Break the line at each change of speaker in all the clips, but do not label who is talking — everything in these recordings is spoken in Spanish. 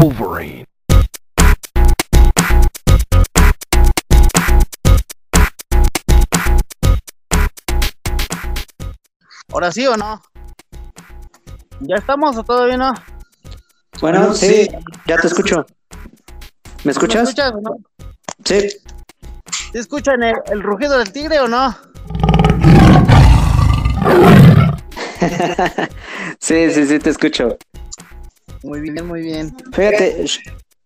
Wolverine.
¿Ahora sí o no? ¿Ya estamos o todavía no?
Bueno,
Bueno,
sí,
sí.
ya te escucho. ¿Me
¿Me
escuchas?
escuchas o no?
Sí.
¿Sí escuchan el, el rugido del tigre o no?
sí, sí, sí, te escucho.
Muy bien, muy bien.
Fíjate,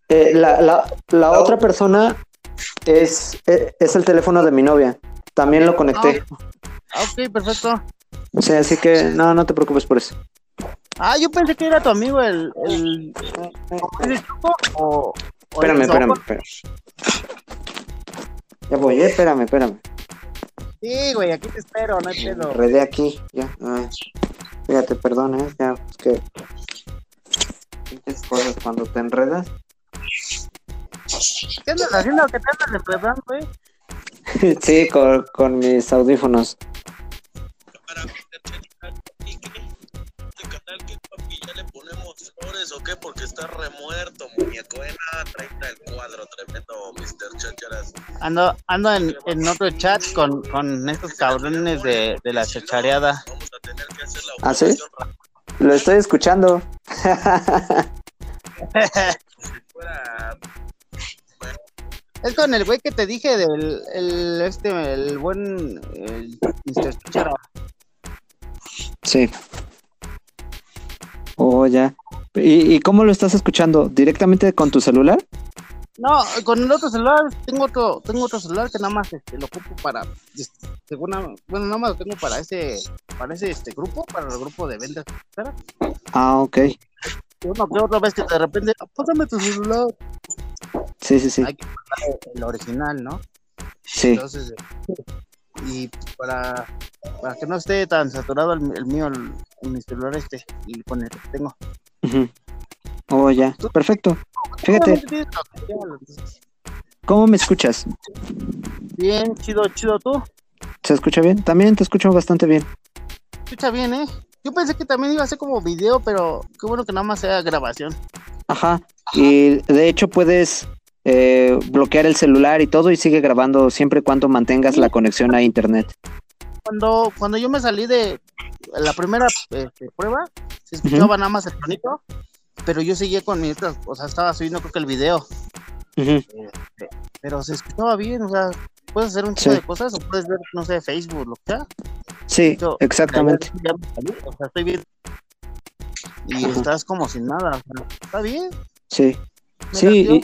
eh, la, la, la otra persona es, eh, es el teléfono de mi novia. También lo conecté.
Ah, ok, perfecto.
Sí, así que no, no te preocupes por eso.
Ah, yo pensé que era tu amigo el... el ¿Es el Choco o, o
Espérame,
el
espérame, espérame. Ya voy, eh, espérame, espérame.
Sí, güey, aquí te espero, no hay pedo.
enredé aquí, ya. Ay, fíjate, perdón, eh. Ya, es que. Pinches cosas cuando te enredas.
¿Qué andas haciendo? ¿Qué te andas enredando, güey?
sí, con, con mis audífonos.
para meter y que canal que papi ya le ponemos flores o qué porque está remuerto muñeco eh nada trae el cuadro tremendo Mr. Chacharas
Ando, ando en, en otro chat con, con estos cabrones de, de la chachareada.
vamos a tener que hacer la
¿Ah, sí? Lo estoy escuchando.
Es con el güey que te dije del el, este, el buen Mr.
Sí. Oh, ya. ¿Y, ¿Y cómo lo estás escuchando? ¿Directamente con tu celular?
No, con el otro celular tengo otro, tengo otro celular que nada más este, lo ocupo para, este, bueno, nada más lo tengo para ese, para ese este grupo, para el grupo de ventas.
Ah, ok.
Una que otra vez que de repente, "Ah, pásame tu celular.
Sí, sí, sí.
Hay que pasar el original, ¿no?
Sí.
Entonces, y para, para que no esté tan saturado el, el mío, el, mi celular este, y con el que tengo.
Ujú. Oh, ya. Perfecto. Fíjate, ¿cómo me escuchas?
Bien, chido, chido tú.
¿Se escucha bien? También te escucho bastante bien.
Escucha bien, ¿eh? Yo pensé que también iba a ser como video, pero qué bueno que nada más sea grabación.
Ajá. Y de hecho puedes eh, bloquear el celular y todo y sigue grabando siempre y cuando mantengas la conexión a internet.
Cuando, cuando yo me salí de la primera este, prueba, se escuchaba nada más el sonido, pero yo seguía con mi, o sea, estaba subiendo creo que el video, este, pero se escuchaba bien, o sea, puedes hacer un tipo
Sí.
de cosas o puedes ver, no sé, Facebook, lo que sea.
Sí,
Yo-
exactamente.
ya o sea, estoy bien. Y estás como sin nada, o sea, está bien.
Sí. Sí,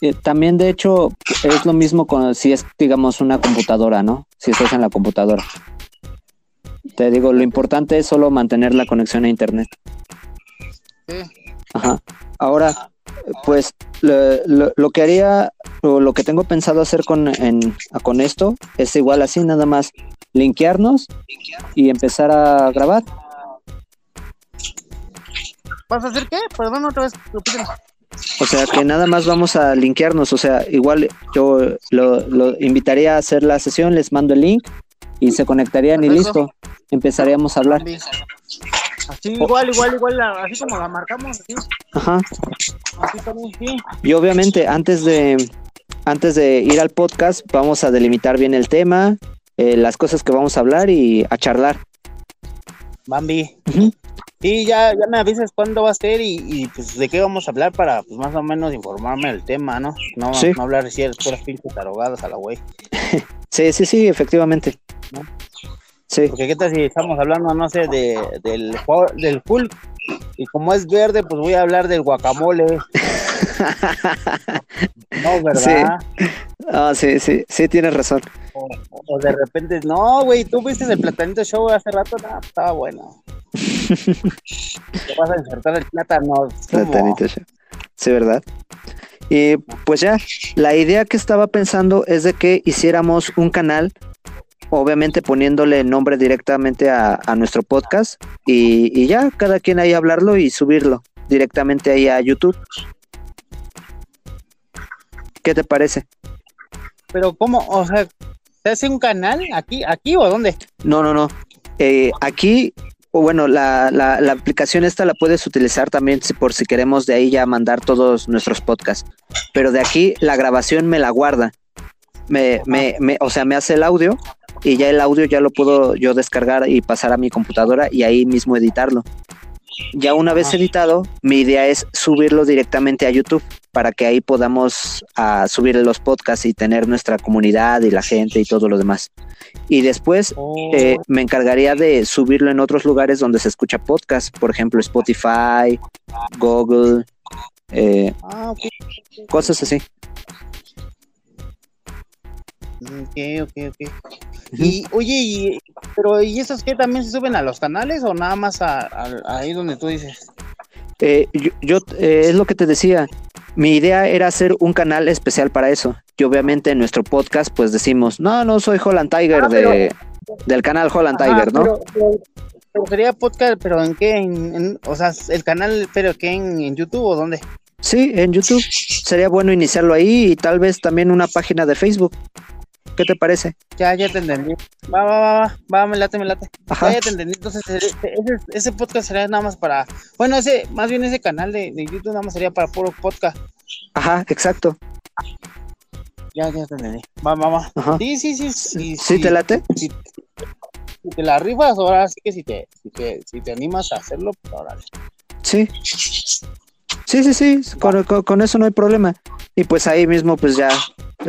y también de hecho es lo mismo con si es, digamos, una computadora, ¿no? Si estás en la computadora. Te digo, lo importante es solo mantener la conexión a internet.
Sí.
Ajá. Ahora, pues lo, lo- lo que haría o lo que tengo pensado hacer con, en- con esto es igual así, nada más linkearnos y empezar a grabar.
¿Vas a hacer qué? Perdón, otra vez.
O sea, que nada más vamos a linkearnos. O sea, igual yo lo, lo invitaría a hacer la sesión, les mando el link y se conectarían y
Perfecto.
listo. Empezaríamos a hablar.
Así, igual, igual, igual, la- así como la marcamos, así,
Ajá.
así también, sí.
Y obviamente antes de antes de ir al podcast vamos a delimitar bien el tema, eh, las cosas que vamos a hablar y a charlar.
Bambi.
Ujú.
Sí, ya, ya me avisas cuándo va a ser y, y, pues de qué vamos a hablar para pues más o menos informarme del tema, ¿no? No,
Sí.
no hablar así de puras pinches tarogadas a la güey.
Sí, sí, sí, efectivamente.
¿No?
Sí,
Porque qué tal si estamos hablando, no sé, de, del, del Hulk y como es verde, pues voy a hablar del guacamole. No, ¿verdad?
ah, sí, sí, sí, tienes razón.
O, o de repente, no, güey, tú viste el platanito show hace rato, no, estaba bueno. Te vas a insertar el plátano.
Platanito Show. Sí, ¿verdad? Y pues ya, la idea que estaba pensando es de que hiciéramos un canal, obviamente poniéndole nombre directamente a, a nuestro podcast y, y ya, cada quien ahí hablarlo y subirlo directamente ahí a YouTube. ¿Qué te parece?
Pero cómo, o sea, ¿se hace un canal aquí, aquí o dónde?
No, no, no. Eh, aquí o bueno, la, la, la aplicación esta la puedes utilizar también si, por si queremos de ahí ya mandar todos nuestros podcasts. Pero de aquí la grabación me la guarda. Me, me, me, o sea, me hace el audio y ya el audio ya lo puedo yo descargar y pasar a mi computadora y ahí mismo editarlo. Ya una vez
Ajá.
editado, mi idea es subirlo directamente a YouTube para que ahí podamos ah, subir los podcasts y tener nuestra comunidad y la gente y todo lo demás. Y después
Oh,
eh, me encargaría de subirlo en otros lugares donde se escucha podcast, por ejemplo Spotify, Google, eh,
ah,
cosas así.
Ok, ok, ok. Y, oye, y, pero ¿y esos que también se suben a los canales o nada más a, a- ahí donde tú dices?
Eh, yo, yo, eh, es lo que te decía. Mi idea era hacer un canal especial para eso. Y obviamente en nuestro podcast, pues decimos, no, no soy Holland Tiger
Ah,
de, del canal Holland
Ajá,
Tiger, ¿no?
Pero, pero- pero sería podcast, pero ¿en qué? En, en- o sea, el canal, pero ¿qué? ¿En, en YouTube o dónde?
Sí, en YouTube. Sería bueno iniciarlo ahí y tal vez también una página de Facebook. ¿Qué te parece?
Ya, ya te entendí. Va, va, va, va, va, me late, me late.
Ajá.
Ya, ya te entendí. Entonces, ese, ese, ese podcast sería nada más para. Bueno, ese, más bien ese canal de, de YouTube nada más sería para puro podcast.
Ajá, exacto.
Ya, ya te entendí. Va, va, va.
Ajá.
Sí, sí, sí. sí,
¿Sí te late?
Si, si te la rifas, ahora sí que si te, si te, si te animas a hacerlo, pues órale.
Sí. Sí, sí, sí, con, con- con eso no hay problema. Y pues ahí mismo, pues ya,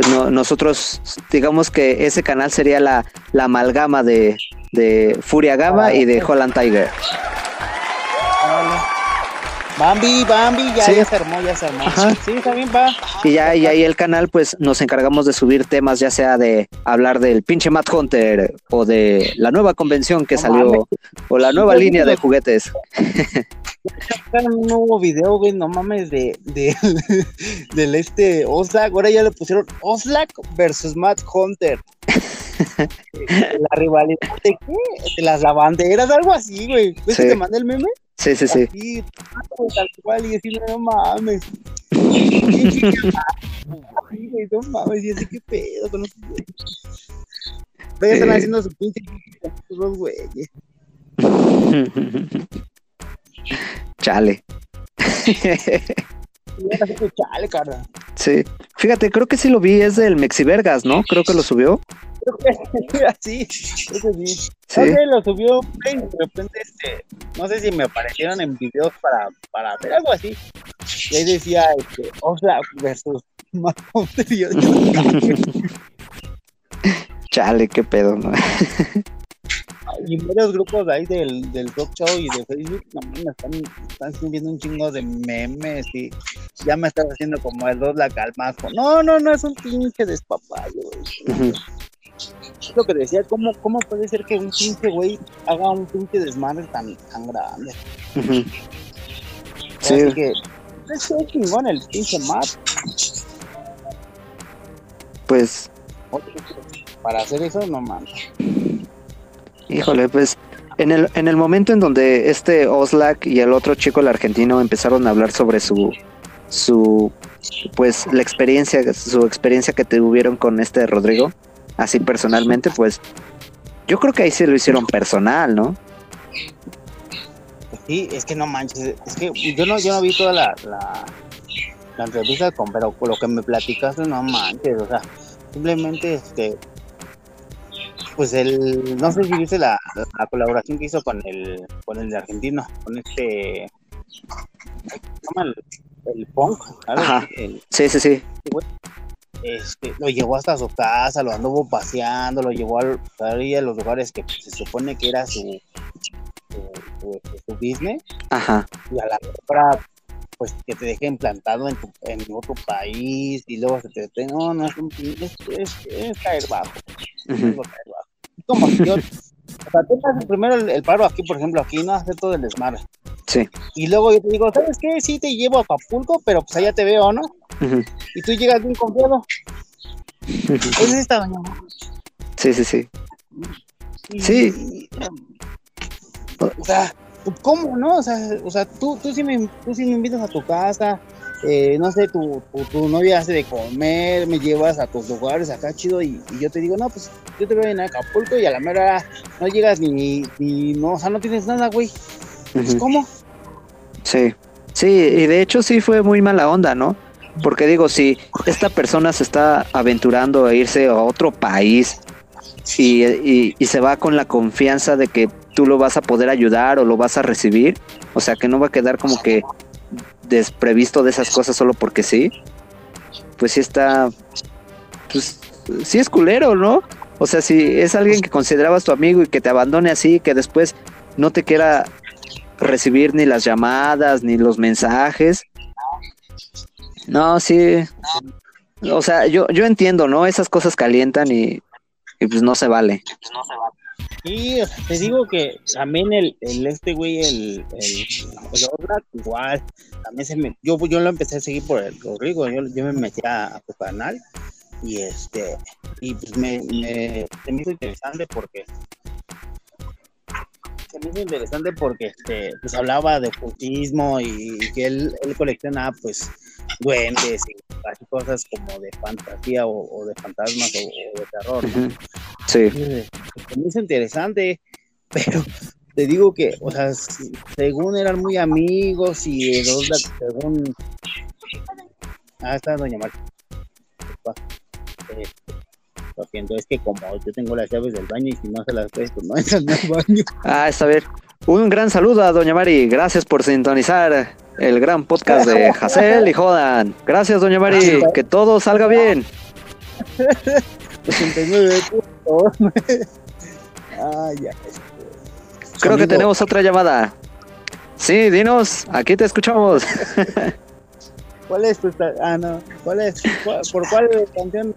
no- nosotros, digamos que ese canal sería la, la amalgama de, de Furia Gama y de Holland Tiger.
Bambi, Bambi, ya,
Sí.
ya se armó, ya se armó.
Ajá.
Sí, está bien, va.
Y ya, y ahí el canal, pues nos encargamos de subir temas, ya sea de hablar del pinche Matt Hunter o de la nueva convención que
No
salió o la nueva línea de juguetes.
Un nuevo video, güey, no mames, de, de del este Oslak. Ahora ya le pusieron Oslak versus Matt Hunter. La rivalidad de qué? De las lavanderas, algo así, güey. ¿Ves
Sí.
que te mandé el meme?
Sí, sí, sí.
Así, güey, tal cual, y así, no mames. Güey, no mames, y así, qué pedo con los güeyes. Pero ya están haciendo su pinche dos güeyes.
Chale.
Chale, carnal.
Sí. Fíjate, creo que sí lo vi, es del Mexivergas, ¿no? Creo que lo subió.
Sí, creo que sí.
Sí.
No sé, lo subió y de repente, este, no sé si me aparecieron en videos para, para hacer algo así. Y ahí decía, este, Oxlack versus yo,
Chale, qué pedo, ¿no?
y varios grupos de ahí del, del Rock Show y de Facebook, no mames, están, están subiendo un chingo de memes y ya me estás haciendo como el dos la calmazo. No, no, no, es un pinche despapayo. Es lo que decía, ¿cómo, ¿cómo puede ser que un pinche güey haga un pinche desmadre tan, tan grande?
Sí,
Así que es un chingón el pinche Matt.
pues,
Para hacer eso, no mames.
híjole, pues, en el, en el momento en donde este Oslak y el otro chico, el argentino, empezaron a hablar sobre su, su, pues, la experiencia, su experiencia que tuvieron con este Rodrigo, así personalmente, pues, yo creo que ahí sí lo hicieron personal, ¿no?
Sí, es que no manches. Es que yo no, yo no vi toda la, la, la entrevista con, pero con lo que me platicaste, no manches. O sea, simplemente este. Pues el. No sé si viste la, la colaboración que hizo con el, con el de argentino, con este. ¿Cómo se llama? El, el punk, ¿sabes?
Ajá.
El-
Sí, sí, sí.
Este, lo llevó hasta su casa, lo anduvo paseando, lo llevó al- ahí a los lugares que se supone que era su, su, su- su business,
Ajá.
y a la hora pues que te deje implantado en, tu, en otro país y luego se te, te- no, no es un es, es, es caer bajo, es
Ujú.
caer bajo. Es como si yo, o sea, tú haces primero el, el paro aquí, por ejemplo, aquí no hacer todo el desmadre.
Sí.
Y luego yo te digo, ¿sabes qué? Sí te llevo a Acapulco, pero pues allá te veo, ¿no? Y tú llegas bien confiado.
Ujú.
Es esta doña.
Sí, sí, sí.
Y-
Sí.
O sea, ¿cómo no? O sea, o sea tú, tú, sí me, tú sí me invitas a tu casa, eh, no sé, tu, tu, tu novia hace de comer, me llevas a tus lugares acá chido y, y yo te digo, no, pues yo te voy a ir a Acapulco y a la mera no llegas ni, ni, no, o sea, no tienes nada, güey. Pues. ¿Cómo?
Sí, sí, y de hecho sí fue muy mala onda, ¿no? Porque digo, si esta persona se está aventurando a irse a otro país y, y- y se va con la confianza de que tú lo vas a poder ayudar o lo vas a recibir, o sea, que no va a quedar como que desprevisto de esas cosas solo porque sí, pues sí está, pues sí es culero, ¿no? O sea, si es alguien que considerabas tu amigo y que te abandone así, que después no te quiera recibir ni las llamadas ni los mensajes. No, sí. O sea, yo, yo entiendo, ¿no? Esas cosas calientan y, y pues no se vale.
Sea, te digo que también el, el este güey, el, el, el igual, también se me, yo, yo lo empecé a seguir por el Rodrigo, yo, yo me metí a, a tu canal y este, y pues me, me, se me hizo interesante porque se me hizo interesante porque este, pues hablaba de ocultismo y que él, él colecciona pues duendes y cosas como de fantasía o, de fantasmas o, de terror, ¿no?
Sí.
Me hizo interesante, pero te digo que, o sea, según eran muy amigos y Oxlack, según. Ah, está Doña Marta. Eh, lo siento, es que como yo tengo las llaves del baño y si no se las pues no entran al baño.
Ah, está bien. Un gran saludo a Doña Mari. Gracias por sintonizar el gran podcast de Hazel y Jodan. Gracias, Doña Mari. Que todo salga bien.
89 puntos. Ah, ya.
Creo que tenemos otra llamada. Sí, dinos. Aquí te escuchamos.
¿Cuál es tu. Ah, no. ¿Cuál es? ¿Cuál- ¿Por cuál canción?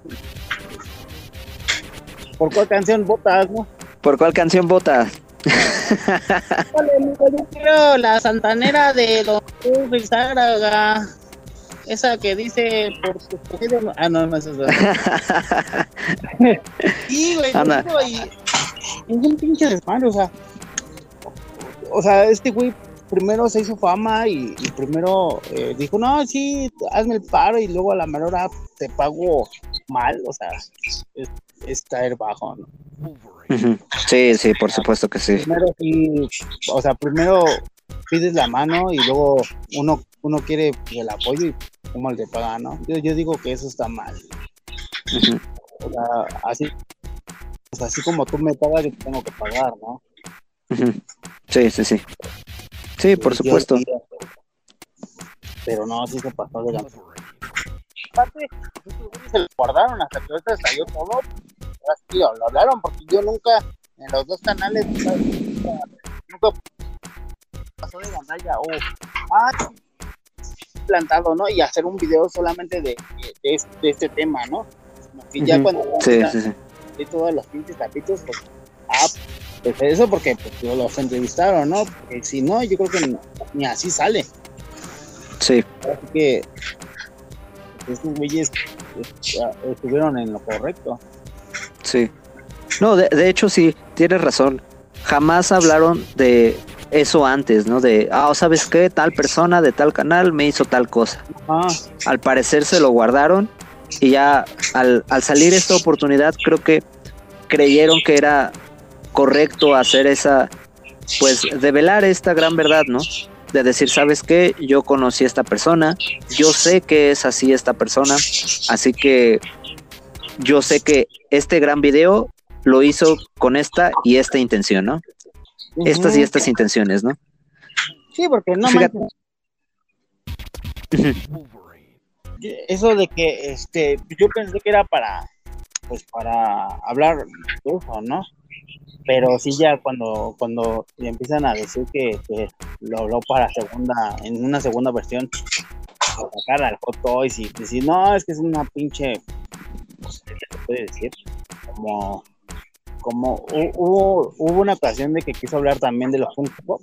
¿Por cuál canción votas, no?
¿Por cuál canción vota?
Vale, amigo, yo quiero la santanera de Don Cruz. Esa que dice por no- Ah, no, no es esa. Sí, güey,
Anda.
y es un pinche desmadre, o sea. O sea, este güey primero se hizo fama y, y primero eh, dijo, no, sí, hazme el paro y luego a la menor hora te pago mal, o sea, es, es caer bajo, ¿no?
Sí, sí, por supuesto que sí.
primero sí, o sea, primero pides la mano y luego uno, uno quiere el apoyo y como te paga, ¿no? Yo, yo digo que eso está mal.
Ujú.
O sea, así, sea, así como tú me pagas, yo te tengo que pagar, ¿no?
Ujú. Sí, sí, sí. Sí, por
Yo-
supuesto.
Pero no, sí se pasó de la. Aparte, se lo guardaron hasta que ahorita salió todo. Sí lo, hablaron, porque yo nunca, en los dos canales, nunca, nunca pasó de pantalla o ah, plantado, ¿no? Y hacer un video solamente de, de, de este, tema, ¿no? Ya cuando
Sí, sí, sí.
de todos los pinches capítulos, pues, ah, pues eso porque pues, los entrevistaron, ¿no? Porque si no, yo creo que ni, ni así sale.
Sí,
Así que pues, estos güeyes eh, estuvieron en lo correcto.
sí. No, de, de hecho sí, tienes razón. Jamás hablaron de eso antes, ¿no? De, ah, ¿sabes qué? Tal persona de tal canal me hizo tal cosa.
Ah,
Al parecer se lo guardaron y ya al, al salir esta oportunidad creo que creyeron que era correcto hacer esa, pues, develar esta gran verdad, ¿no? De decir, ¿sabes qué? Yo conocí a esta persona, yo sé que es así esta persona, así que yo sé que este gran video lo hizo con esta y esta intención, ¿no? Estas y estas intenciones, ¿no?
Sí, porque no
Fíjate.
manches, eso de que este yo pensé que era para pues para hablar de eso, ¿no? Pero sí ya cuando cuando le empiezan a decir que, que lo habló para segunda en una segunda versión para sacar al Hot Toys y decir no es que es una pinche pues, ¿qué se puede decir? como como hu- hubo hubo una ocasión de que quiso hablar también de los Funko Pop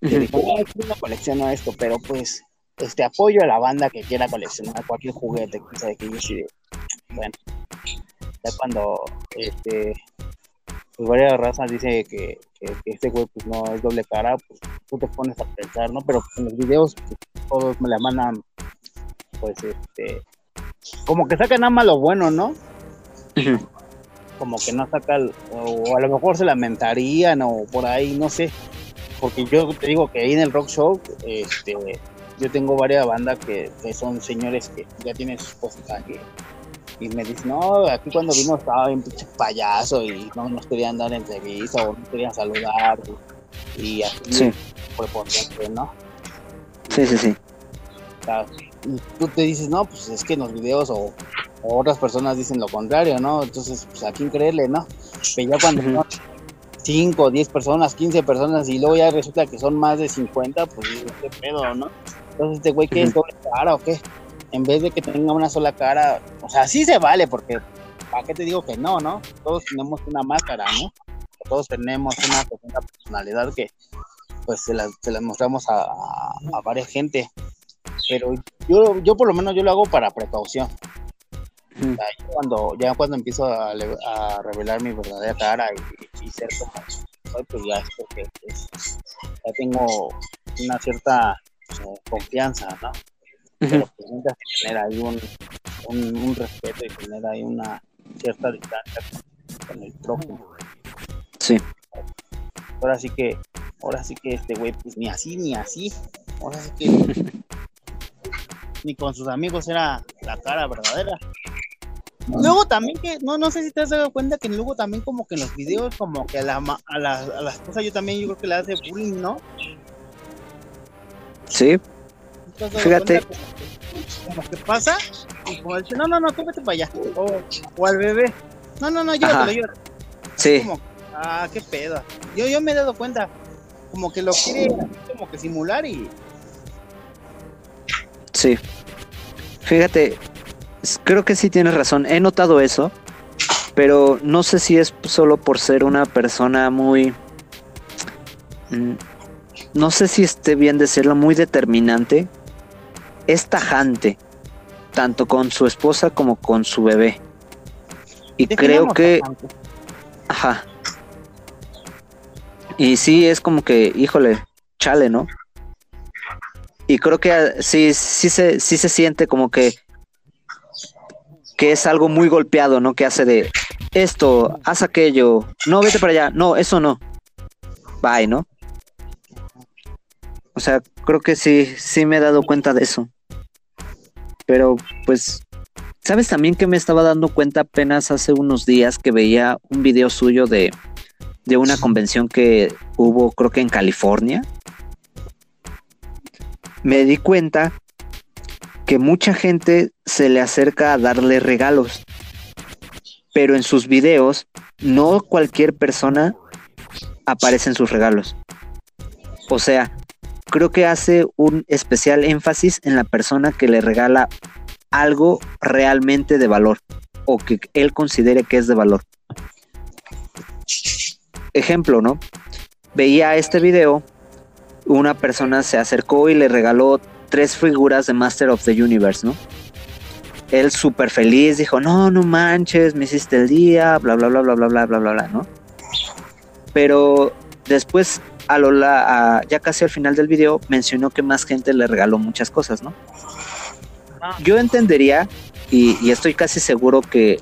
que dijo, no, yo no colecciono esto, pero pues, este apoyo a la banda que quiera coleccionar cualquier juguete, que sabe que yo sí, de- bueno, ya cuando, este, pues varias razas dice que, que, que este güey pues no es doble cara, pues tú te pones a pensar, ¿no? Pero en los videos pues, todos me la mandan pues este, como que saca nada más lo bueno, ¿no? Como que no saca, o a lo mejor se lamentarían o por ahí, no sé. Porque yo te digo que ahí en el rock show, este, yo tengo varias bandas que, que son señores que ya tienen sus cosas que y me dicen, no, aquí cuando vimos estaba bien pinche payaso y no nos querían dar entrevista o no querían saludar y, y así
Sí,
prepotente, ¿no?
sí, sí, sí.
O sea, y tú te dices, no, pues es que en los videos o otras personas dicen lo contrario, ¿no? Entonces, pues a quién creerle, ¿no? Pero ya cuando son 5, 10 personas, 15 personas y luego ya resulta que son más de 50, pues qué pedo, ¿no? Entonces, este güey, ¿qué es doble cara o qué? En vez de que tenga una sola cara, o sea, sí se vale, porque ¿para qué te digo que no, no? Todos tenemos una máscara, ¿no? Todos tenemos una, una personalidad que, pues, se la, se la mostramos a, a, a varias gente pero yo, yo por lo menos yo lo hago para precaución.
Ujú.
O sea, yo cuando, ya cuando empiezo a, revelar mi verdadera cara y, y ser como soy, pues ya es porque pues, ya tengo una cierta eh, confianza, ¿no? Pero pues necesitas tener ahí un, un, un respeto y tener ahí una cierta distancia con, con el prójimo.
Sí.
Ahora sí que, ahora sí que este güey, pues ni así ni así. Ahora sí que ni con sus amigos era la cara verdadera. Luego también que, no, no sé si te has dado cuenta que luego también como que en los videos como que a la, a la, a la esposa yo también yo creo que le hace bullying, ¿no?
Sí,
¿Te has dado
Fíjate.
Como que, como que pasa y como dice, no, no, no, tú vete para allá. O, o al bebé. No, no, no, llévatelo, llévatelo.
sí,
Como, ah, qué pedo. Yo, yo me he dado cuenta. Como que lo quiere como que simular y
sí. Fíjate, creo que sí tienes razón. He notado eso, pero no sé si es solo por ser una persona muy... mm, No sé si esté bien decirlo, muy determinante. Es tajante, tanto con su esposa como con su bebé. Y creo que... Ajá. Y sí, es como que, híjole, chale, ¿no? Y creo que ah, sí, sí se, sí se siente como que, que es algo muy golpeado, ¿no? Que hace de esto, haz aquello, no, vete para allá, no, eso no. Bye, ¿no? O sea, creo que sí, sí me he dado cuenta de eso. Pero, pues, ¿sabes también que me estaba dando cuenta apenas hace unos días que veía un video suyo de, de una convención que hubo, creo que en California? Me di cuenta que mucha gente se le acerca a darle regalos, pero en sus videos no cualquier persona aparece en sus regalos. O sea, creo que hace un especial énfasis en la persona que le regala algo realmente de valor o que él considere que es de valor. Ejemplo, ¿no? Veía este video, una persona se acercó y le regaló tres figuras de Master of the Universe, ¿no? Él súper feliz dijo, no, no manches, me hiciste el día, bla, bla, bla, bla, bla, bla, bla, bla, bla, ¿no? Pero después, a lo la, a- ya casi al final del video, mencionó que más gente le regaló muchas cosas, ¿no? Yo entendería, y, y estoy casi seguro que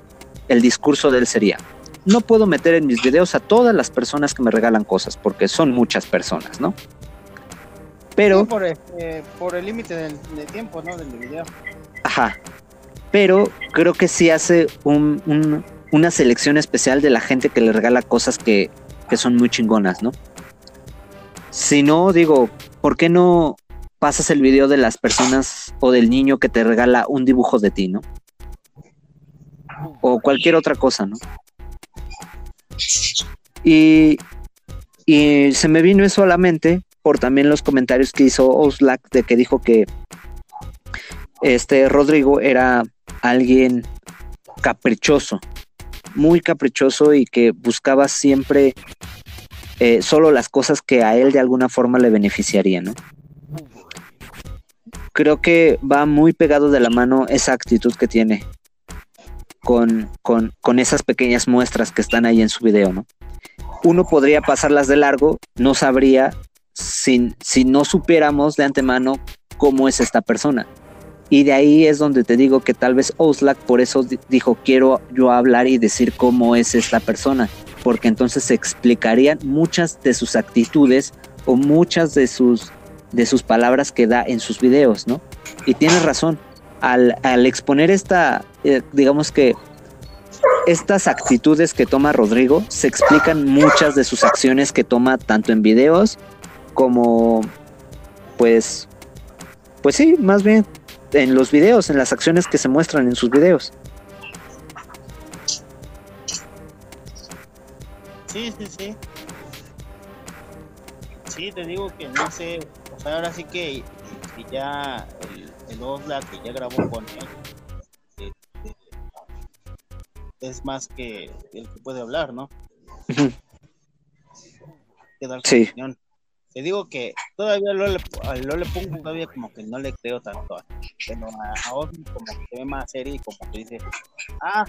el discurso de él sería, no puedo meter en mis videos a todas las personas que me regalan cosas, porque son muchas personas, ¿no? Pero...
Sí, por, este, por el límite del, de tiempo, ¿no? Del video.
Ajá. Pero creo que sí hace un- un- una selección especial de la gente que le regala cosas que, que son muy chingonas, ¿no? Si no, digo, ¿por qué no pasas el video de las personas o del niño que te regala un dibujo de ti, ¿no? O cualquier otra cosa, ¿no? Y, y se me vino eso a la mente también los comentarios que hizo Oslac de que dijo que este Rodrigo era alguien caprichoso, muy caprichoso y que buscaba siempre eh, solo las cosas que a él de alguna forma le beneficiarían, ¿no? Creo que va muy pegado de la mano esa actitud que tiene con, con, con esas pequeñas muestras que están ahí en su video, ¿no? Uno podría pasarlas de largo, no sabría sin, si no supiéramos de antemano cómo es esta persona Y de ahí es donde te digo que tal vez Oslak por eso di- dijo, quiero yo hablar y decir cómo es esta persona, porque entonces se explicarían muchas de sus actitudes o muchas de sus, de sus palabras que da en sus videos, ¿no? Y tienes razón, al, al exponer esta, eh, digamos que estas actitudes que toma Rodrigo, se explican muchas de sus acciones que toma tanto en videos como, pues, pues sí, más bien en los videos, en las acciones que se muestran en sus videos.
Sí, sí, sí. Sí, te digo que no sé, o sea, ahora sí que, que ya el, el Oxlack que ya grabó con él este, es más que el que puede hablar, ¿no? Dar su
Sí.
opinión. Te digo que todavía lo le, a lo le pongo todavía como que no le creo tanto, pero a, a como que se ve más serio y como que dice, ah,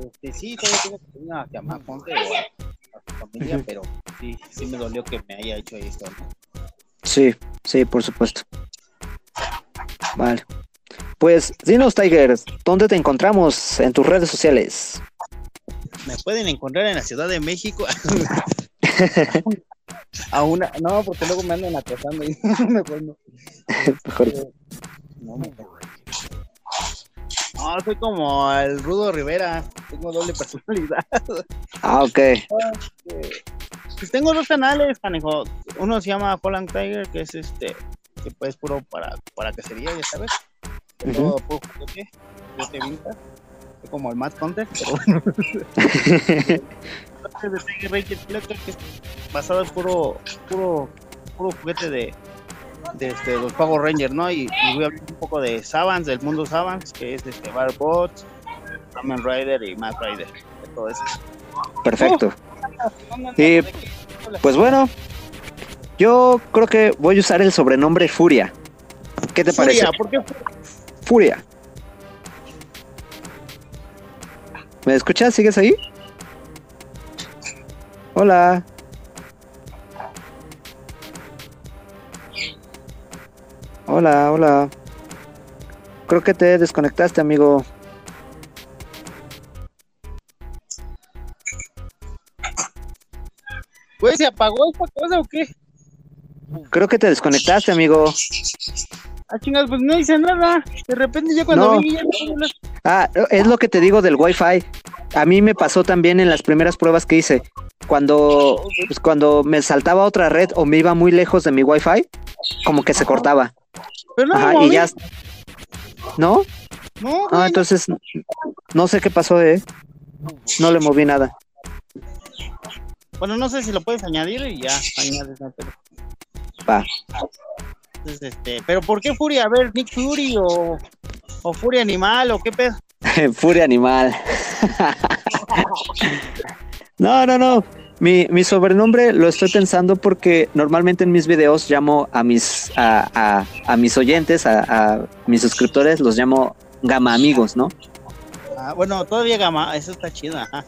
este, sí, todavía tengo que tener a llamar o a, a su familia, pero sí, sí me dolió que me haya hecho esto, ¿no?
Sí, sí, por supuesto. Vale. Pues dinos, Tiger, ¿dónde te encontramos en tus redes sociales?
Me pueden encontrar en la Ciudad de México. a una, no, porque luego me andan acosando y mejor no.
Mejor.
No, mejor. No, soy como el Rudo Rivera, tengo doble personalidad.
Ah, ok.
Pues tengo dos canales, canejo. Uno se llama Holland Tiger, que es este, que pues puro para, para cacería, ya sabes.
Ujú.
Todo puro juguete, juguete vintage. Como el Matt Hunter, pero bueno. de Tiger Ranger Collector, que es basado en puro, puro, puro juguete de, de este, los Power Rangers, ¿no? Y, y voy a hablar un poco de Savants, del mundo Savants, que es este Barbots, Kamen Rider y Matt Rider, de todo eso.
Perfecto. Y, Pues bueno, yo creo que voy a usar el sobrenombre Furia. ¿Qué te parece?
Furia, ¿por qué
Furia? ¿Me escuchas? ¿Sigues ahí? Hola. Hola, hola. Creo que te desconectaste, amigo.
Pues se apagó esta cosa o qué?
Creo que te desconectaste, amigo.
Ah, chingas, pues no hice nada. De repente ya cuando
No.
vi ya no.
Ah, es lo que te digo del Wi-Fi. A mí me pasó también en las primeras pruebas que hice. Cuando, pues, cuando me saltaba otra red o me iba muy lejos de mi Wi-Fi, como que se cortaba.
Pero no,
Ajá, y ya. ¿No?
No,
Ah, entonces no sé qué pasó, eh. No le moví nada.
Bueno, no sé si lo puedes añadir y ya añades.
Va.
Entonces, este, pero ¿por qué Furia? A ver, Nick Fury o, o Furia Animal o qué pedo.
Furia animal. no, no, no. Mi, mi sobrenombre lo estoy pensando porque normalmente en mis videos llamo a mis a, a- a mis oyentes, a, a mis suscriptores, los llamo gama amigos, ¿no?
Ah, bueno, todavía gama, eso está chido, ajá.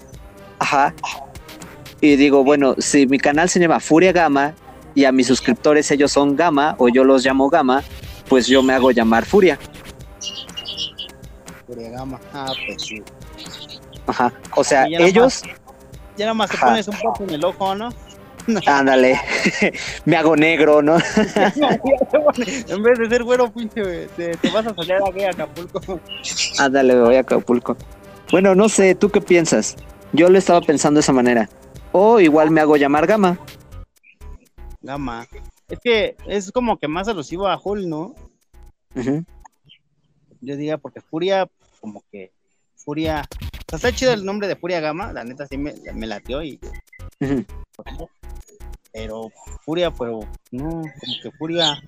Ajá. Y digo, bueno, si mi canal se llama Furia Gama y a mis suscriptores ellos son Gama o yo los llamo Gama, pues yo me hago llamar Furia.
Furia Gama. Ah, pues sí.
Ajá. O sea,
nada
ellos,
Ya nada más te
Ajá.
pones un poco en el ojo, ¿no?
ándale, me hago negro, ¿no?
en vez de ser güero, pinche, te, te vas a salir a Acapulco.
Ándale, me voy a Acapulco. Bueno, no sé, ¿tú qué piensas? Yo lo estaba pensando de esa manera. O igual me hago llamar Gama.
Gama. Es que es como que más alusivo a Hulk, ¿no? Yo diría porque Furia, como que Furia. O sea, está chido el nombre de Furia Gama, la neta sí me, me latió y. Pero Furia, pero no, como que Furia.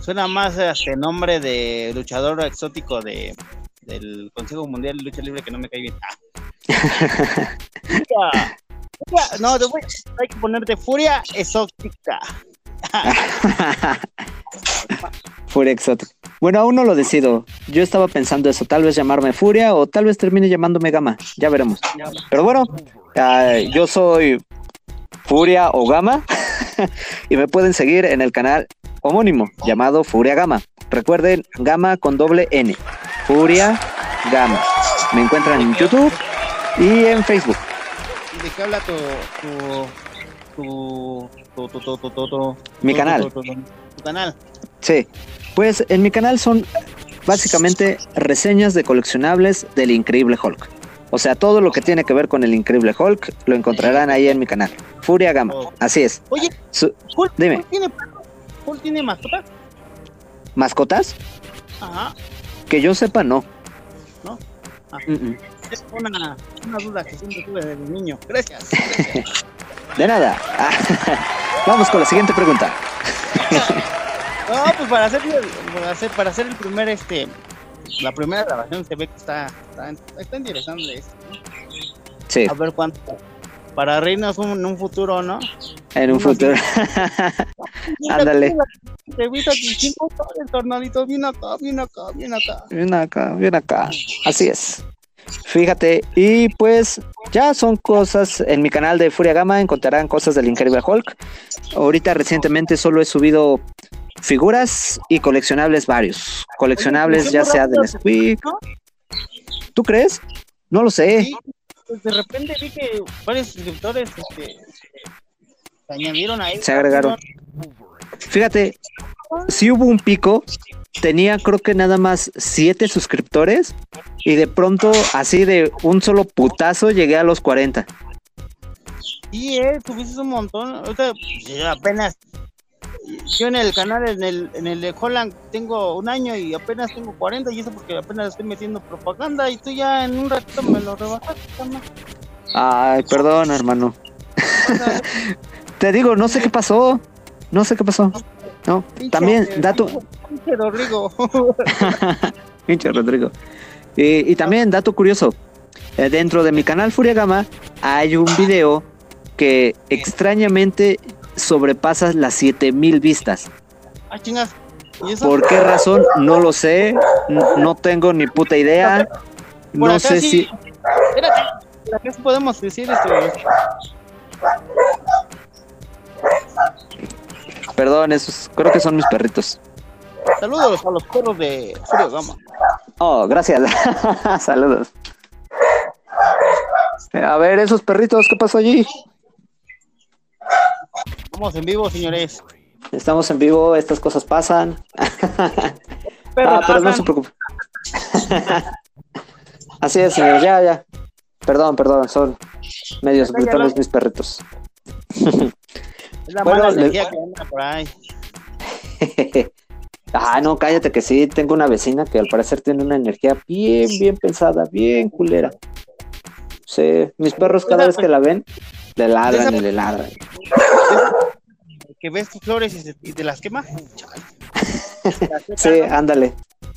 Suena más a este nombre de luchador exótico de del Consejo Mundial de Lucha Libre que no me cae bien. Ah. No, te hay que ponerte Furia Exótica.
Furia exótica. Bueno, aún no lo decido. Yo estaba pensando eso, tal vez llamarme Furia o tal vez termine llamándome Gama. Ya veremos. Pero bueno, ah, yo soy Furia o Gama y me pueden seguir en el canal homónimo llamado Furia Gama. Recuerden, Gama con doble N. Furia Gama. Me encuentran en YouTube y en Facebook.
¿De qué habla tu tu tu tu tu tu tu, tu-
Mi
tu-
canal.
tu- tu- tu- tu canal?
Sí. Pues en mi canal son básicamente reseñas de coleccionables del Increíble Hulk. O sea, todo lo que tiene que ver con el Increíble Hulk lo encontrarán ahí en mi canal. Furia Gama. Así es.
Oye,
Su-
Hulk,
Dime.
Hulk tiene? Hulk tiene mascota?
¿Mascotas?
Ajá.
Que yo sepa, no.
¿No? Ah.
Mm, mm.
Es una, una duda que siempre tuve desde niño. Gracias.
De nada. Vamos con la siguiente pregunta.
No, pues para hacer, para hacer, para hacer el primer, este, la primera grabación se ve que está, está, está interesante esto, ¿no?
Sí,
A ver cuánto, para reírnos un- en un futuro, ¿no?
en un futuro. Ándale.
Te viste tus cinco el tornadito, viene acá, viene acá, viene acá.
Ven acá, ven acá. Así es. Fíjate, y pues ya son cosas en mi canal de Furia Gama, encontrarán cosas del Increíble Hulk. Ahorita recientemente solo he subido figuras y coleccionables varios. Coleccionables ya sea del Squeak. ¿Tú crees? No lo sé.
Sí, pues de repente vi que varios suscriptores, este, se añadieron ahí.
Se agregaron. Fíjate, si hubo un pico, tenía creo que nada más siete suscriptores y de pronto así de un solo putazo llegué a los 40.
Sí, eh, tuviste un montón. Ahorita, apenas. Yo en el canal, en el, en el de Holland, tengo un año y apenas tengo 40, y eso porque apenas estoy metiendo propaganda. Y tú ya en un ratito me lo rebajaste, carnal.
Ay, perdón, hermano. Te digo, no sé qué pasó. No sé qué pasó. No,
pinche-
también, dato,
Pinche Rodrigo.
pinche Rodrigo. Y, y también, dato curioso. eh, dentro de mi canal Furia Gama hay un video que extrañamente sobrepasa las 7000 vistas.
ah.
¿Por qué razón? No lo sé. No tengo ni puta idea.
Por
No sé
sí-
si.
Espérate, por acá sí podemos decir este.
Perdón, esos creo que son mis perritos.
Saludos a los perros de Furio Gama.
Oh, gracias. Saludos. A ver, esos perritos, ¿qué pasó allí?
Vamos en vivo, señores.
Estamos en vivo, estas cosas pasan.
Perros
ah, pero no se preocupe. Así es, señor, ya, ya. Perdón, perdón, son medios brutales mis perritos.
Es la
Bueno,
mala
le-
energía que anda por ahí.
ah, no, cállate que sí, tengo una vecina que al parecer tiene una energía bien, bien pensada, bien culera. Sí, mis perros cada vez que la ven, le ladran y le ladran.
Que ves tus flores y, se- y te las quema.
Sí, ándale.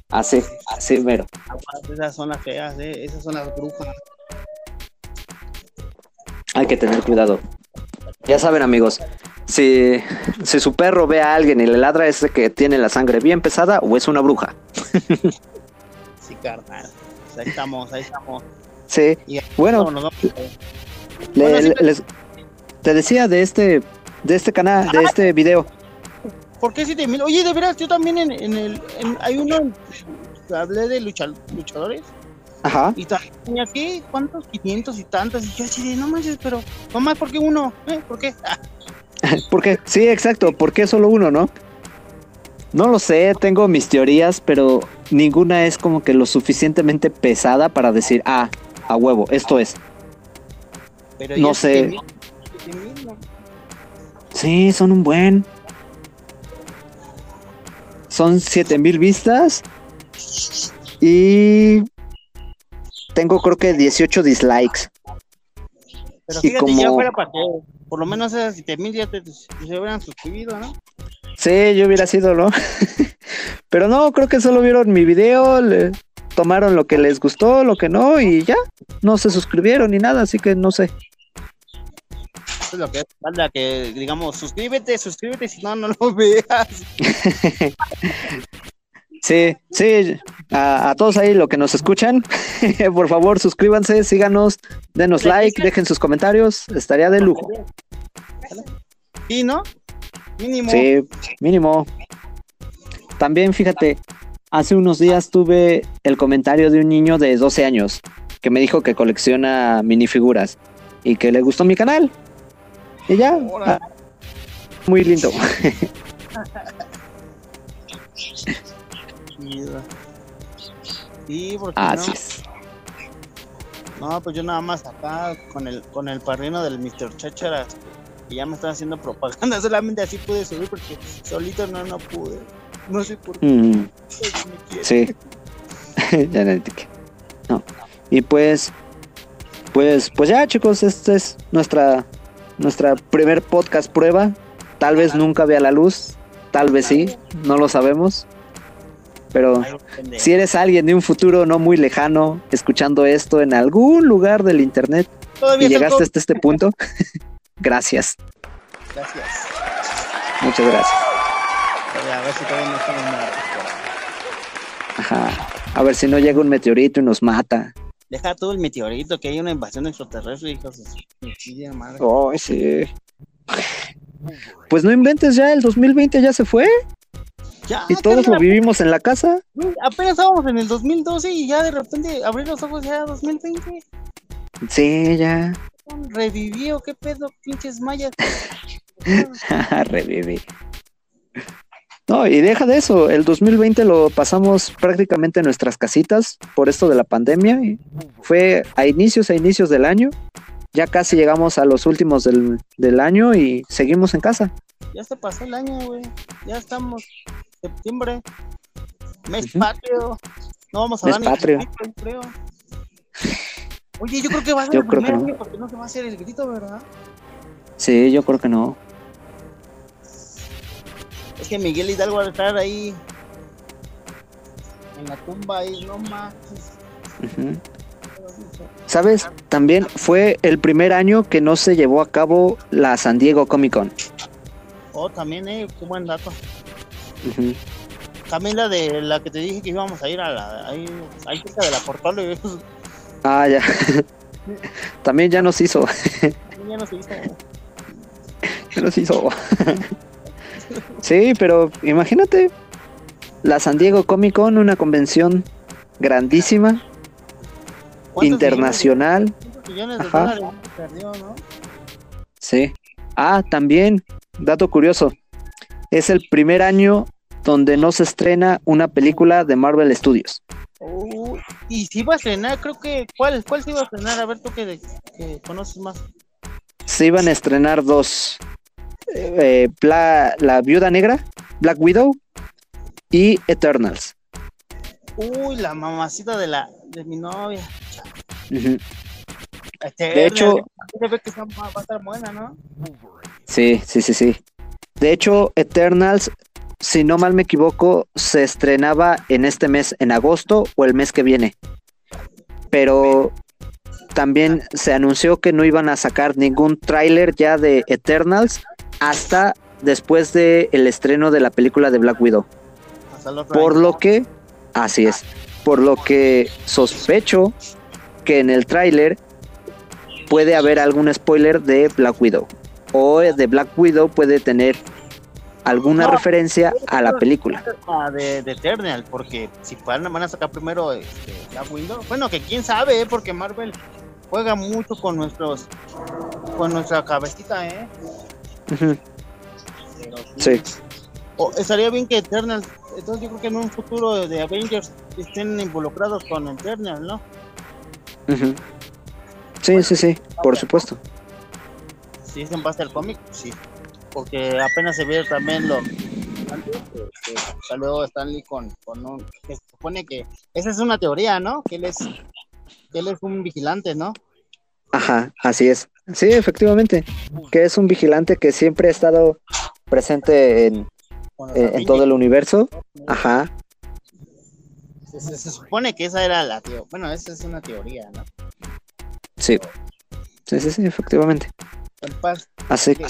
Así, así, mero.
Esas son las feas, eh. Esas son las brujas.
Hay que tener cuidado. Ya saben, amigos, si, si su perro ve a alguien y le ladra, es que tiene la sangre bien pesada o es una bruja.
Sí, carnal. Pues ahí estamos, ahí estamos.
Sí,
Y
bueno, le-
sí,
les- te decía de este, de este canal, de este video.
¿Por qué 7000? Oye, de veras, yo también en, en el. en- hay uno. en- hablé de lucha- luchadores.
Ajá.
Y también aquí, ¿cuántos? 500 y tantos. Y yo así de, no manches, pero. Nomás, ¿por qué uno? ¿Eh? ¿Por qué?
¿Por qué? Sí, exacto. ¿Por qué solo uno, no? No lo sé, tengo mis teorías, pero ninguna es como que lo suficientemente pesada para decir, ah, a huevo, esto es.
pero
No sé.
7000, 7000, no.
Sí, son un buen. Son 7000 vistas. Y tengo creo que 18 dislikes.
Pero
Y
fíjate, ya
como-
fuera para que por lo menos esas 7000 ya te, se hubieran suscribido, ¿no?
Sí, yo hubiera sido, ¿no? Pero no, creo que solo vieron mi video, le tomaron lo que les gustó, lo que no, y ya. No se suscribieron ni nada, así que no sé.
Eso es lo que falta, que digamos, suscríbete, suscríbete, si no, no lo veas.
Sí, sí, a, a todos ahí lo que nos escuchan, por favor suscríbanse, síganos, denos like, dejen sus comentarios, estaría de lujo.
Sí, ¿no? Mínimo.
Sí, mínimo. también fíjate, hace unos días tuve el comentario de un niño de 12 años que me dijo que colecciona minifiguras y que le gustó mi canal. Y ya. Ah, muy lindo.
Sí, porque
Así
no,
es.
no, pues yo nada más acá con el con el padrino del Mr. Chácharas y ya me están haciendo propaganda, solamente así pude subir porque solito no no pude. No sé por qué
Mm, sí. ya no. No. Y pues, pues, pues ya, chicos, este es nuestra, nuestra primer podcast prueba. Tal vez nunca vea la luz, tal vez sí, no lo sabemos. Pero si eres alguien de un futuro no muy lejano, escuchando esto en algún lugar del internet
Todavía
y llegaste hasta este punto, gracias,
Gracias.
muchas gracias.
A ver si todavía no estamos muertos.
Ajá. A ver si no llega un meteorito y nos mata.
Deja todo el meteorito, que hay una invasión extraterrestre, hijos de madre.
Ay, sí. Pues no inventes ya, el 2020 ya se fue
Ya,
y todos lo vivimos en la casa.
apenas estábamos en el 2012 y ya de repente abrí los ojos ya 2020.
Sí, ya.
Revivió, qué pedo, pinches mayas.
Reviví. No, y deja de eso, el 2020 lo pasamos prácticamente en nuestras casitas por esto de la pandemia. Y fue a inicios, a inicios del año. Ya casi llegamos a los últimos del, del año y seguimos en casa.
Ya se pasó el año, güey. Ya estamos septiembre. Mes patrio. No vamos a
Mes
dar ni
patrio.
grito, creo. Oye, yo creo que va a ser
Yo
el
creo que
primer
no.
año porque no se va a hacer el grito, ¿verdad?
Sí, yo creo que no.
Es que Miguel Hidalgo va a estar ahí en la tumba ahí, no más.
¿Sabes? También fue el primer año que no se llevó a cabo la San Diego Comic Con.
Oh, también, eh, qué buen dato. También la de la que te dije que íbamos a ir a la, ahí, ahí cerca de la portal, y eso
Ah, ya. También ya nos hizo.
ya no se hizo.
Ya nos hizo. Sí, pero imagínate. La San Diego Comic Con, una convención grandísima,
¿Cuántos
internacional.
millones de
Ajá.
dólares perdió, ¿no?
Sí. Ah, también, dato curioso. Es el primer año donde no se estrena una película de Marvel Studios.
Uh, y si iba a estrenar, creo que. ¿Cuál, cuál se iba a estrenar? A ver, tú que, que conoces más.
Se iban a estrenar dos. eh, Bla- la Viuda Negra, Black Widow y Eternals.
Uy, la mamacita de la de mi novia. Este,
De hecho-
se ve que va a estar buena, ¿no?
Sí, sí, sí, sí. De hecho, Eternals, si no mal me equivoco, se estrenaba en este mes, en agosto o el mes que viene. Pero también se anunció que no iban a sacar ningún tráiler ya de Eternals hasta después del el estreno de la película de Black Widow. Por lo que, así es, por lo que sospecho que en el tráiler puede haber algún spoiler de Black Widow. O de Black Widow puede tener alguna
No.
referencia a la película.
De, de Eternal, porque si van, van a sacar primero este, Black Widow. Bueno, que quién sabe, ¿eh? porque Marvel juega mucho con nuestros con nuestra cabecita, ¿eh? Pero
Sí.
O estaría bien que Eternal, entonces yo creo que en un futuro de Avengers estén involucrados con Eternal, ¿no?
ujú. Sí, sí, sí, por supuesto.
Si es en base al cómic, sí. Porque apenas se ve también lo antes que, que salió Stanley con, con un que se supone que esa es una teoría, ¿no? Que él es que él es un vigilante, ¿no?
Ajá, así es. Sí, efectivamente. Que es un vigilante que siempre ha estado presente en,
los
en- todo el universo. Ajá,
se, se- se supone que esa era la teoría. Bueno, esa es una teoría, ¿no?
sí. Sí, sí, sí, efectivamente.
En paz,
Así
que,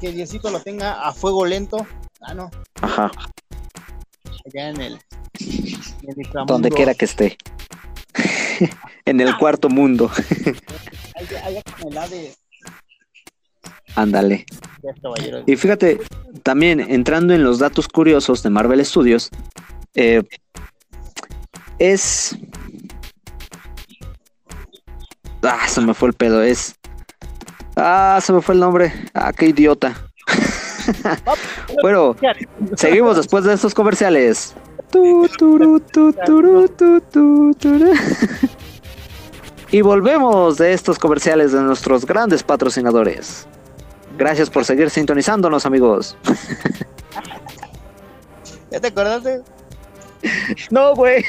que, Diosito lo tenga a fuego lento. Ah, no,
Ajá,
allá en el, en el
donde quiera que esté. en el cuarto mundo.
Allá, allá con el Hades.
Ándale.
Caballero.
Y fíjate, también entrando en los datos curiosos de Marvel Studios, eh, es... Ah, se me fue el pedo, es... Ah, se me fue el nombre. Ah, qué idiota. bueno, seguimos después de estos comerciales. Y volvemos de estos comerciales de nuestros grandes patrocinadores. Gracias por seguir sintonizándonos, amigos.
¿Ya te acordaste?
No, güey.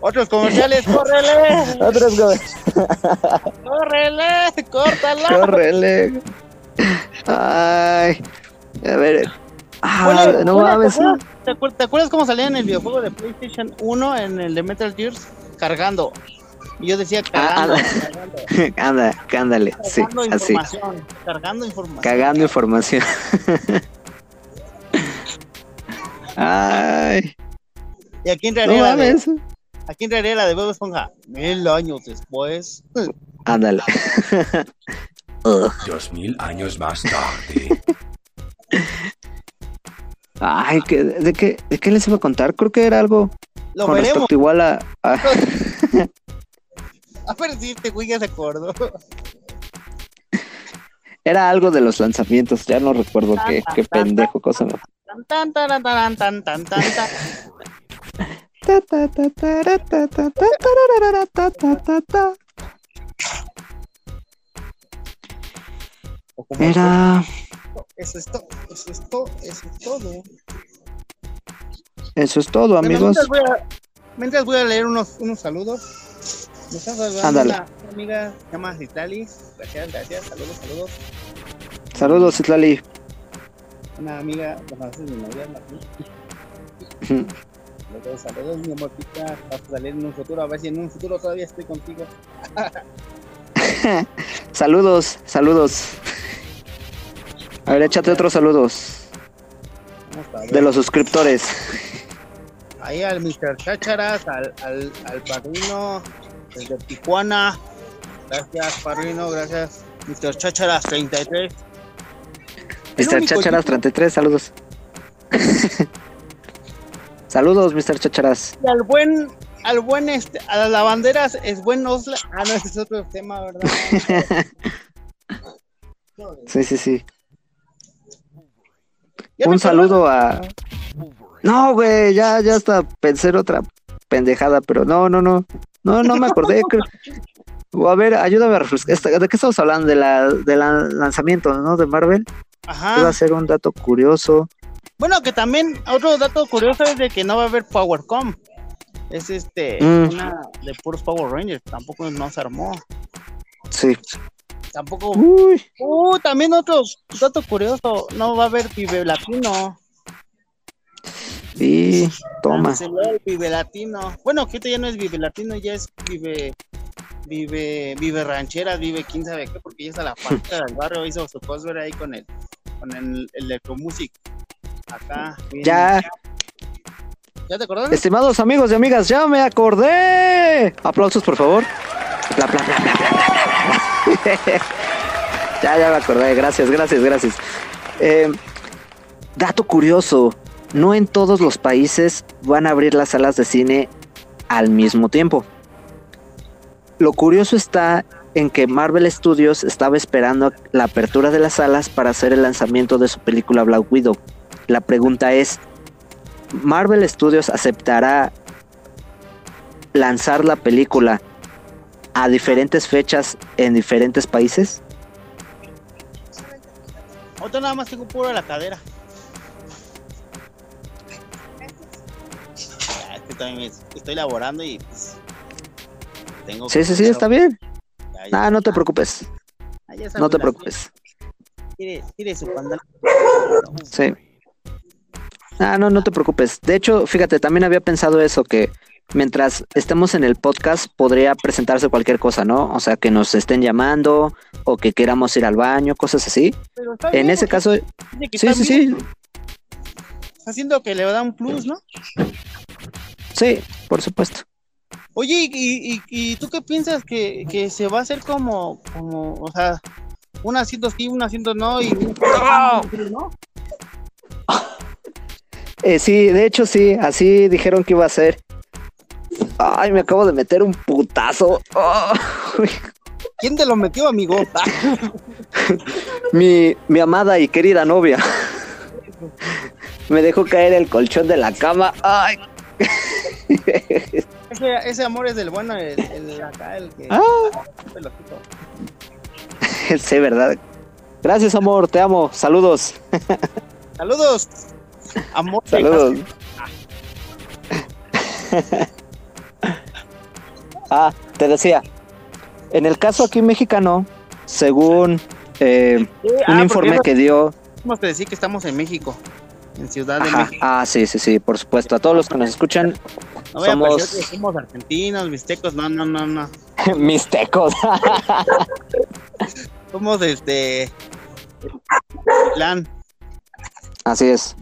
Otros comerciales, córrele,
Otros comerciales.
córrele, córtala.
Córrele. Ay. A ver. Ah, no mames.
¿te, acuerdas, te acuer- te acuerdas cómo salía en el videojuego de PlayStation 1 en el de Metal Gears? Cargando. Y yo decía
Ah,
cargando,
ah,
cargando,
Anda, ándale. Sí,
cargando
así.
cargando información.
Cagando información. Ay.
Y aquí
No
entraría la de. Aquí entraría la de Bob Esponja. Mil años después.
Ándale.
Dos mil años más tarde.
Ay, ¿qué- de, qué, ¿de qué les iba a contar? Creo que era algo
Lo
con
veremos.
respecto igual a... a-
A ver si este güey ya se acordó.
era algo de los lanzamientos, ya no recuerdo qué, qué pendejo cosa. me-
Tan, tan, tan, tan, tan, tan, tan, tan.
Era...
Eso es todo, eso es todo, eso es todo.
Eso es todo, amigos.
Mientras voy a, mientras voy a leer unos, unos saludos. Me está saludando una amiga se llama Citlali. Gracias, gracias. Saludos, saludos.
Saludos, Citlali.
Una amiga, bueno, es mi novia, Martín. Saludos, saludos, mi amorcita. Vas a salir en un futuro, a ver si en un futuro todavía estoy contigo.
Saludos, saludos. A ver, échate otros saludos de los suscriptores.
Ahí al Mr. Chácharas, al, al, al padrino desde Tijuana. Gracias, padrino, gracias. Mr. Chácharas 33. El
Mr.
tipo-
33, saludos. saludos, Mr. Chacharas.
Y al buen, al buen, este, a las lavanderas es buen Osla. Ah, no, ese es otro tema, ¿verdad?
Sí, sí, sí. Un saludo a. No, güey, ya, ya hasta pensé en otra pendejada, pero no, no, no. No, no me acordé. creo- O a ver, ayúdame a refrescar. ¿De qué estamos hablando? De la, de la lanzamiento, ¿no? De Marvel. Iba a
Ajá.
ser un dato curioso.
Bueno, que también otro dato curioso es de que no va a haber PowerCom. Es este,
Mm.
una de puros Power Rangers. Tampoco no se armó.
Sí.
Tampoco.
Uy.
Uh, también otro dato curioso. No va a haber Vive Latino.
Y toma.
Canceló el Vive Latino. Bueno, que ya no es Vive Latino, ya es Vive. Vive, vive rancheras, vive quién sabe qué, porque ya está la falta del barrio, hizo su cosplay ahí con el, con el Electromusic. Acá. bien.
Ya,
¿Ya te acordás?
estimados amigos y amigas, ya me acordé. Aplausos, por favor. Bla, bla, bla, bla, bla, bla, bla. ya, ya me acordé. Gracias, gracias, gracias. Eh, dato curioso. No en todos los países van a abrir las salas de cine al mismo tiempo. Lo curioso está en que Marvel Studios estaba esperando la apertura de las salas para hacer el lanzamiento de su película Black Widow. La pregunta es, ¿Marvel Studios aceptará lanzar la película a diferentes fechas en diferentes países?
Otro nada más tengo puro de la cadera. Ya, es que también me- estoy laborando y pues, tengo
Sí, sí, sí, está bien.
Ya, ya.
Ah, no te preocupes,
Ah,
no te preocupes.
Tire, tire su pantalón.
Sí. Ah, no, no te preocupes. De hecho, fíjate, también había pensado eso, que mientras estemos en el podcast podría presentarse cualquier cosa, ¿no? O sea, que nos estén llamando o que queramos ir al baño, cosas así.
Pero está
En
bien,
ese caso, sí, sí, sí,
Está haciendo que le da un plus, ¿no?
sí, por supuesto.
Oye, ¿y, y, y tú qué piensas que, que se va a hacer como, como, o sea, un asiento sí, un asiento no, y ¿no?
Eh, sí, de hecho sí, así dijeron que iba a ser. Ay, me acabo de meter un putazo. Ah,
¿Quién te lo metió, amigo?
mi, mi amada y querida novia. me dejó caer el colchón de la cama. Ay.
ese, ese amor es del bueno, el, el acá, el que.
Ah. sí, ¿verdad? Gracias, amor, te amo. Saludos.
Saludos. Amor.
Saludos. ah, te decía, en el caso aquí mexicano, según eh,
Sí,
un
ah, porque
informe que dio...
Tenemos que decir que estamos en México, en Ciudad de
Ajá,
México.
ah, sí, sí, sí, por supuesto. A todos los que nos escuchan,
No a
somos-
que somos argentinos, mixtecos, no, no, no, no.
mixtecos.
Somos este. Plan.
así es,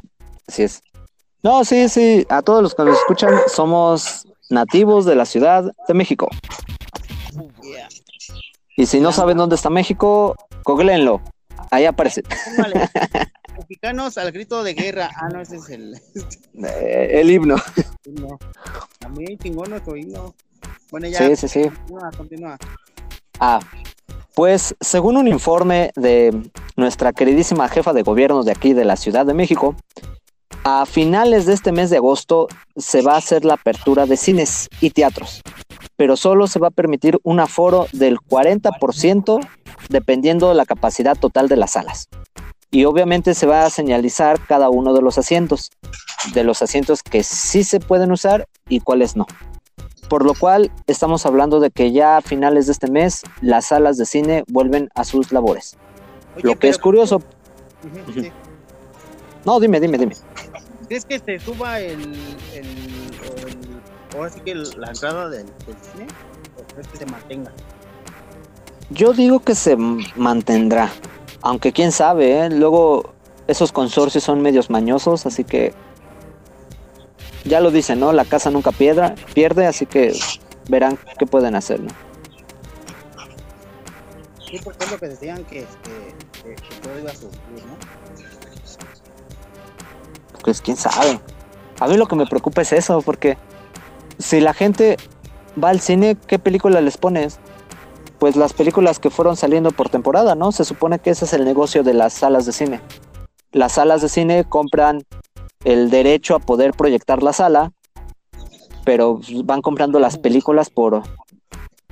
así es. No, sí, sí, a todos los que nos escuchan, somos nativos de la Ciudad de México.
Yeah.
Y si no saben dónde está México, googleenlo. Ahí aparece.
Mexicanos al grito de guerra. Ah, no, ese es el.
Eh, el himno.
También chingón nuestro himno. Bueno, ya.
Sí, sí, sí.
Continúa, continúa.
Ah, pues según un informe de nuestra queridísima jefa de gobierno de aquí de la Ciudad de México, a finales de este mes de agosto se va a hacer la apertura de cines y teatros, pero solo se va a permitir un aforo del 40% dependiendo de la capacidad total de las salas. Y obviamente se va a señalizar cada uno de los asientos, de los asientos que sí se pueden usar y cuáles no. Por lo cual estamos hablando de que ya a finales de este mes las salas de cine vuelven a sus labores.
Oye,
Lo que es curioso,
sí.
No, dime, dime, dime.
¿Crees que se suba el, el, el- ahora sí que el- la entrada del, del cine? ¿O crees que se mantenga?
Yo digo que se mantendrá, aunque quién sabe, ¿eh? luego esos consorcios son medios mañosos, así que ya lo dicen, ¿no? La casa nunca piedra, pierde, así que verán qué pueden hacer, ¿no?
Sí, porque es lo que decían que, este, que todo iba a subir, ¿no?
Pues quién sabe. A mí lo que me preocupa es eso, porque si la gente va al cine, ¿qué película les pones? Pues las películas que fueron saliendo por temporada, ¿no? Se supone que ese es el negocio de las salas de cine. Las salas de cine compran el derecho a poder proyectar la sala, pero van comprando las películas por,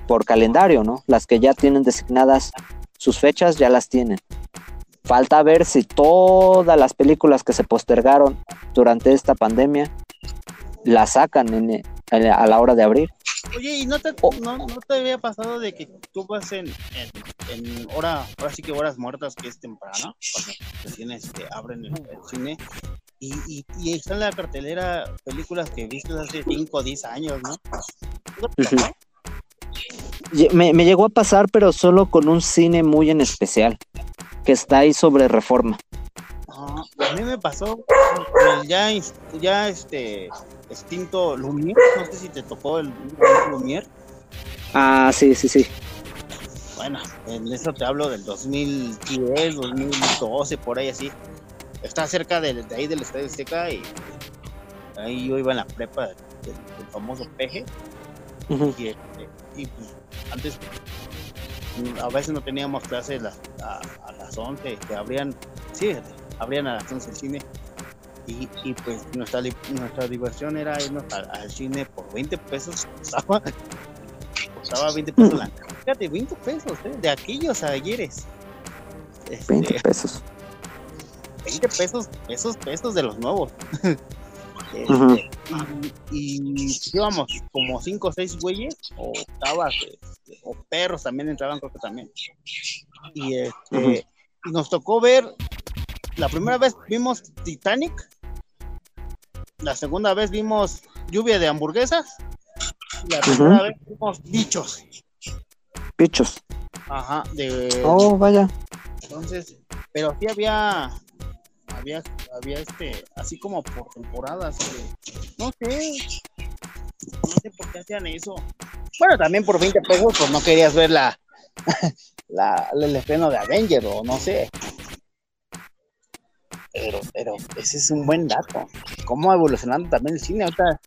por calendario, ¿no? Las que ya tienen designadas sus fechas, ya las tienen. Falta ver si todas las películas que se postergaron durante esta pandemia las sacan en- en- a la hora de abrir.
Oye, ¿y no te,
Oh.
no, no te había pasado de que tú vas en, en, hora, ahora sí que horas muertas, que es temprano, cuando recién este, abren el, el cine, y, y, y está en la cartelera películas que viste hace 5 o 10 años, ¿no?
Me llegó a pasar, pero solo con un cine muy en especial, que está ahí sobre reforma.
Ah, a mí me pasó el ya, ya este extinto Lumière, no sé si te tocó el Lumière.
Ah, sí, sí, sí.
Bueno, en eso te hablo del 2010, 2012, por ahí así. Está cerca del- de, ahí del Estadio Azteca y ahí yo iba en la prepa del, del famoso peje.
Ujú.
Y, este, y, pues, antes a veces no teníamos clases las- a, a las 11, que abrían, sí, abrían a las 11 el cine. Y, y, pues nuestra, nuestra diversión era irnos al, al cine por 20 pesos. Costaba, costaba 20 pesos la Fíjate, 20 pesos, ¿eh? de aquellos ayeres. Este,
20 pesos.
20 pesos, pesos, pesos de los nuevos. Este,
Ujú.
y, y íbamos como 5 o 6 güeyes, o o perros también entraban, creo que también. Y este, y nos tocó ver, la primera vez vimos Titanic, la segunda vez vimos Lluvia de Hamburguesas, y la
Ujú.
vez vimos Bichos.
Pichos.
Ajá, de,
Oh, vaya.
Entonces, pero sí había, había, había este, así como por temporadas, que, no sé, no sé por qué hacían eso. Bueno, también por 20 pesos, pues no querías ver la, la, el estreno de Avenger o no sé. Pero, pero ese es un buen dato. Cómo ha evolucionando también el cine. Ahorita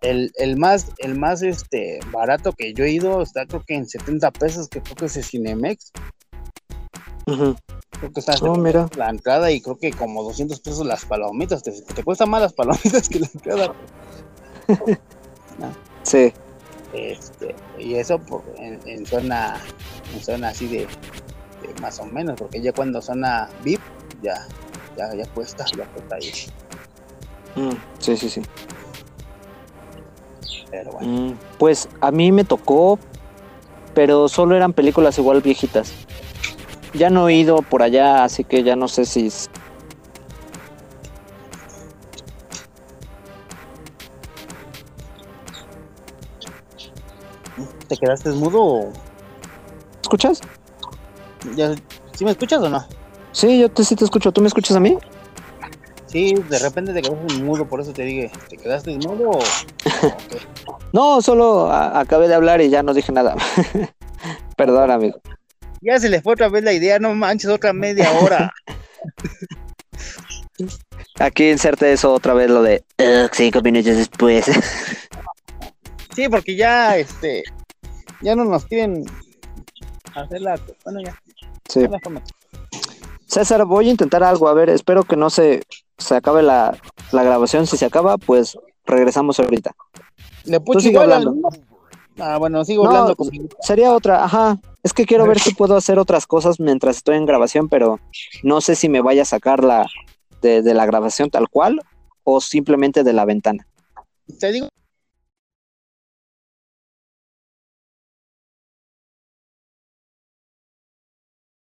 el, el más, el más este barato que yo he ido está creo que en 70 pesos, que creo que es el Cinemex.
Ujú.
Creo que está
Oh, mira.
la entrada y creo que como 200 pesos las palomitas. Te, te cuesta más las palomitas que la entrada.
Sí.
Este, y eso por, en, en zona, en zona así de, de más o menos, porque ya cuando zona VIP, ya, ya, ya cuesta, ya cuesta ahí.
Mm, sí, sí, sí.
Pero bueno,
Mm, Pues a mí me tocó, pero solo eran películas igual viejitas. Ya no he ido por allá, así que ya no sé si...
quedaste mudo o
¿Escuchas?
ya, ¿sí me escuchas o no?
Sí, yo te, sí te escucho. ¿Tú me escuchas a mí?
Sí, de repente te quedaste mudo, por eso te dije, ¿te quedaste mudo o?
No, solo a- acabé de hablar y ya no dije nada. Perdón, amigo.
Ya se le fue otra vez la idea, no manches, otra media hora.
Aquí inserte eso otra vez, lo de "Ugh, cinco minutos después.
Sí, porque ya, este, ya no nos quieren hacer la, bueno, ya,
Sí. César, voy a intentar algo. A ver, espero que no se, se acabe la, la grabación. Si se acaba, pues regresamos ahorita.
Le
sigue
igual al-
hablando.
Ah, bueno, sigo
No,
hablando con
Sería otra, ajá. Es que quiero ver si puedo hacer otras cosas mientras estoy en grabación, pero no sé si me vaya a sacar la de, de la grabación tal cual o simplemente de la ventana.
Te digo